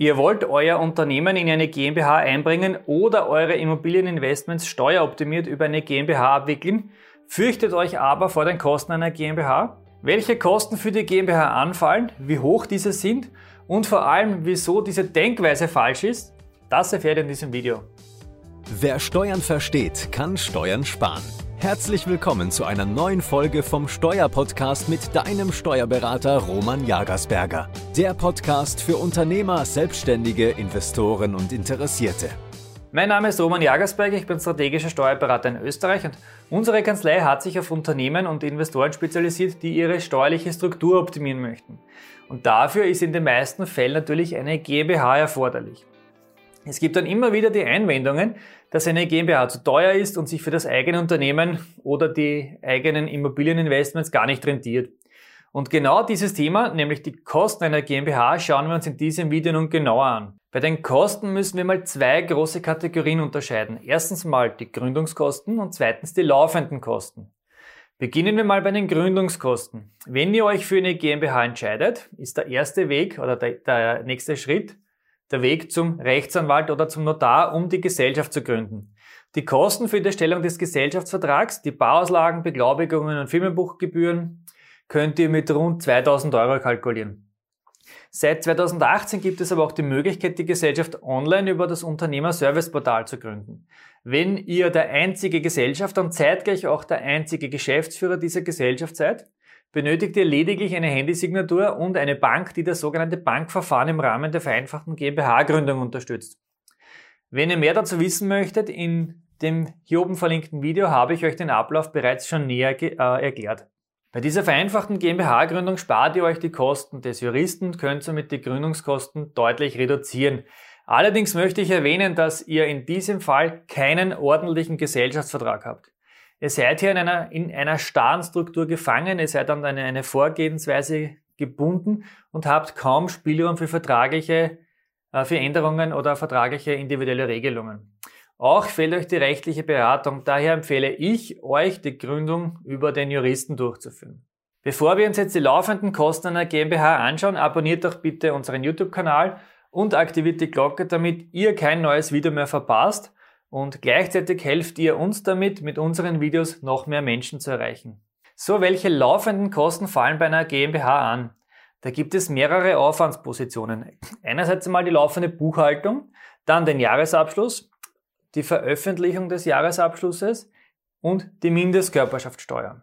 Ihr wollt euer Unternehmen in eine GmbH einbringen oder eure Immobilieninvestments steueroptimiert über eine GmbH abwickeln, fürchtet euch aber vor den Kosten einer GmbH? Welche Kosten für die GmbH anfallen, wie hoch diese sind und vor allem, wieso diese Denkweise falsch ist, das erfährt ihr in diesem Video. Wer Steuern versteht, kann Steuern sparen. Herzlich willkommen zu einer neuen Folge vom Steuerpodcast mit deinem Steuerberater Roman Jagersberger. Der Podcast für Unternehmer, Selbstständige, Investoren und Interessierte. Mein Name ist Roman Jagersberger, ich bin strategischer Steuerberater in Österreich und unsere Kanzlei hat sich auf Unternehmen und Investoren spezialisiert, die ihre steuerliche Struktur optimieren möchten. Und dafür ist in den meisten Fällen natürlich eine GmbH erforderlich. Es gibt dann immer wieder die Einwendungen, dass eine GmbH zu teuer ist und sich für das eigene Unternehmen oder die eigenen Immobilieninvestments gar nicht rentiert. Und genau dieses Thema, nämlich die Kosten einer GmbH, schauen wir uns in diesem Video nun genauer an. Bei den Kosten müssen wir mal zwei große Kategorien unterscheiden. Erstens mal die Gründungskosten und zweitens die laufenden Kosten. Beginnen wir mal bei den Gründungskosten. Wenn ihr euch für eine GmbH entscheidet, ist der erste Weg oder der, der nächste Schritt, der Weg zum Rechtsanwalt oder zum Notar, um die Gesellschaft zu gründen. Die Kosten für die Erstellung des Gesellschaftsvertrags, die Bauauslagen, Beglaubigungen und Firmenbuchgebühren könnt ihr mit rund 2000 Euro kalkulieren. Seit 2018 gibt es aber auch die Möglichkeit, die Gesellschaft online über das Unternehmer-Service-Portal zu gründen. Wenn ihr der einzige Gesellschafter und zeitgleich auch der einzige Geschäftsführer dieser Gesellschaft seid, benötigt ihr lediglich eine Handysignatur und eine Bank, die das sogenannte Bankverfahren im Rahmen der vereinfachten GmbH-Gründung unterstützt. Wenn ihr mehr dazu wissen möchtet, in dem hier oben verlinkten Video habe ich euch den Ablauf bereits schon näher äh, erklärt. Bei dieser vereinfachten GmbH-Gründung spart ihr euch die Kosten des Juristen und könnt somit die Gründungskosten deutlich reduzieren. Allerdings möchte ich erwähnen, dass ihr in diesem Fall keinen ordentlichen Gesellschaftsvertrag habt. Ihr seid hier in einer, in einer starren Struktur gefangen, ihr seid an eine, eine Vorgehensweise gebunden und habt kaum Spielraum für vertragliche äh, für Änderungen oder vertragliche individuelle Regelungen. Auch fehlt euch die rechtliche Beratung, daher empfehle ich euch, die Gründung über den Juristen durchzuführen. Bevor wir uns jetzt die laufenden Kosten einer GmbH anschauen, abonniert doch bitte unseren YouTube-Kanal und aktiviert die Glocke, damit ihr kein neues Video mehr verpasst und gleichzeitig helft ihr uns damit, mit unseren Videos noch mehr Menschen zu erreichen. So, welche laufenden Kosten fallen bei einer GmbH an? Da gibt es mehrere Aufwandspositionen. Einerseits einmal die laufende Buchhaltung, dann den Jahresabschluss, die Veröffentlichung des Jahresabschlusses und die Mindestkörperschaftssteuer.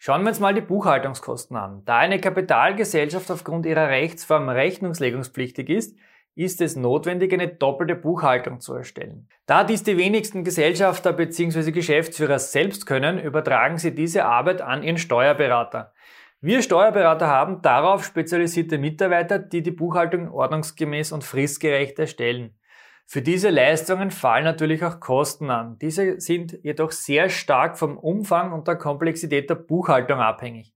Schauen wir uns mal die Buchhaltungskosten an. Da eine Kapitalgesellschaft aufgrund ihrer Rechtsform rechnungslegungspflichtig ist, ist es notwendig, eine doppelte Buchhaltung zu erstellen. Da dies die wenigsten Gesellschafter bzw. Geschäftsführer selbst können, übertragen sie diese Arbeit an ihren Steuerberater. Wir Steuerberater haben darauf spezialisierte Mitarbeiter, die die Buchhaltung ordnungsgemäß und fristgerecht erstellen. Für diese Leistungen fallen natürlich auch Kosten an. Diese sind jedoch sehr stark vom Umfang und der Komplexität der Buchhaltung abhängig.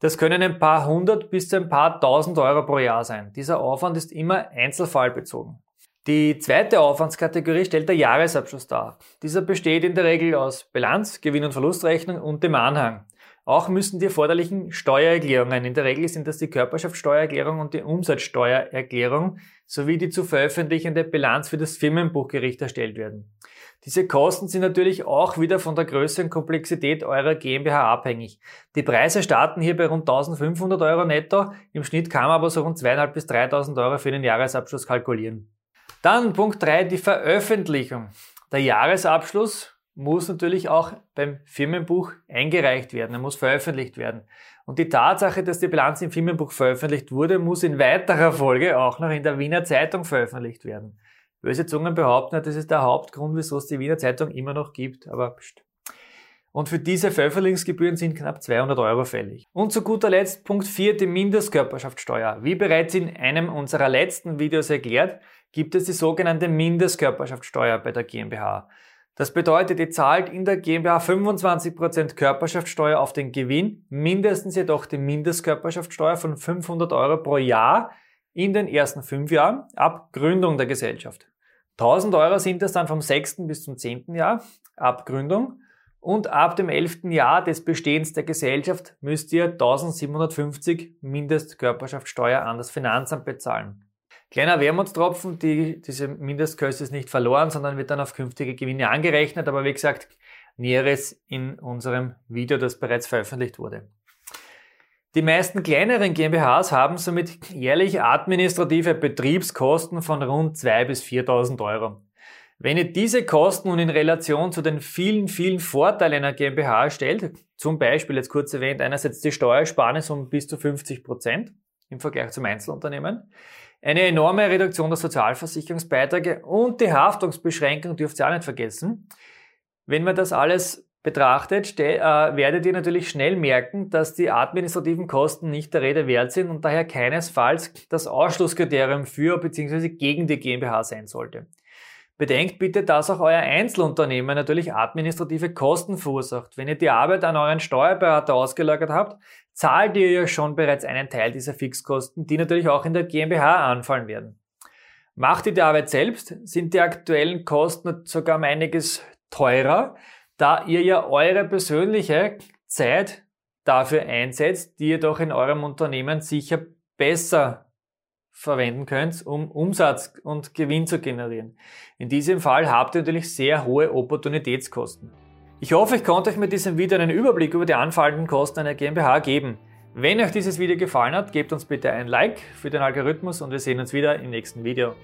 Das können ein paar hundert bis zu ein paar tausend Euro pro Jahr sein. Dieser Aufwand ist immer einzelfallbezogen. Die zweite Aufwandskategorie stellt der Jahresabschluss dar. Dieser besteht in der Regel aus Bilanz, Gewinn- und Verlustrechnung und dem Anhang. Auch müssen die erforderlichen Steuererklärungen, in der Regel sind das die Körperschaftssteuererklärung und die Umsatzsteuererklärung, sowie die zu veröffentlichende Bilanz für das Firmenbuchgericht erstellt werden. Diese Kosten sind natürlich auch wieder von der Größe und Komplexität eurer GmbH abhängig. Die Preise starten hier bei rund 1500 Euro netto. Im Schnitt kann man aber so rund 2.500 bis 3.000 Euro für den Jahresabschluss kalkulieren. Dann Punkt 3, die Veröffentlichung. Der Jahresabschluss muss natürlich auch beim Firmenbuch eingereicht werden, er muss veröffentlicht werden. Und die Tatsache, dass die Bilanz im Firmenbuch veröffentlicht wurde, muss in weiterer Folge auch noch in der Wiener Zeitung veröffentlicht werden. Böse Zungen behaupten, das ist der Hauptgrund, wieso es die Wiener Zeitung immer noch gibt, aber pst. Und für diese Veröffentlichungsgebühren sind knapp 200 Euro fällig. Und zu guter Letzt Punkt 4, die Mindestkörperschaftssteuer. Wie bereits in einem unserer letzten Videos erklärt, gibt es die sogenannte Mindestkörperschaftssteuer bei der GmbH. Das bedeutet, ihr zahlt in der GmbH 25% Körperschaftssteuer auf den Gewinn, mindestens jedoch die Mindestkörperschaftssteuer von 500 Euro pro Jahr in den ersten fünf Jahren ab Gründung der Gesellschaft. 1000 Euro sind es dann vom sechsten bis zum zehnten Jahr ab Gründung und ab dem elften Jahr des Bestehens der Gesellschaft müsst ihr 1750 Mindestkörperschaftssteuer an das Finanzamt bezahlen. Kleiner Wermutstropfen, die, diese Mindestkosten ist nicht verloren, sondern wird dann auf künftige Gewinne angerechnet. Aber wie gesagt, Näheres in unserem Video, das bereits veröffentlicht wurde. Die meisten kleineren GmbHs haben somit jährlich administrative Betriebskosten von rund 2.000 bis 4.000 Euro. Wenn ihr diese Kosten nun in Relation zu den vielen, vielen Vorteilen einer GmbH stellt, zum Beispiel jetzt kurz erwähnt, einerseits die Steuersparnis um bis zu 50 Prozent im Vergleich zum Einzelunternehmen, eine enorme Reduktion der Sozialversicherungsbeiträge und die Haftungsbeschränkung dürft ihr auch nicht vergessen. Wenn man das alles betrachtet, äh, werdet ihr natürlich schnell merken, dass die administrativen Kosten nicht der Rede wert sind und daher keinesfalls das Ausschlusskriterium für bzw. gegen die GmbH sein sollte. Bedenkt bitte, dass auch euer Einzelunternehmen natürlich administrative Kosten verursacht. Wenn ihr die Arbeit an euren Steuerberater ausgelagert habt, zahlt ihr ja schon bereits einen Teil dieser Fixkosten, die natürlich auch in der GmbH anfallen werden. Macht ihr die Arbeit selbst, sind die aktuellen Kosten sogar um einiges teurer, da ihr ja eure persönliche Zeit dafür einsetzt, die ihr doch in eurem Unternehmen sicher besser verwenden könnt, um Umsatz und Gewinn zu generieren. In diesem Fall habt ihr natürlich sehr hohe Opportunitätskosten. Ich hoffe, ich konnte euch mit diesem Video einen Überblick über die anfallenden Kosten einer GmbH geben. Wenn euch dieses Video gefallen hat, gebt uns bitte ein Like für den Algorithmus und wir sehen uns wieder im nächsten Video.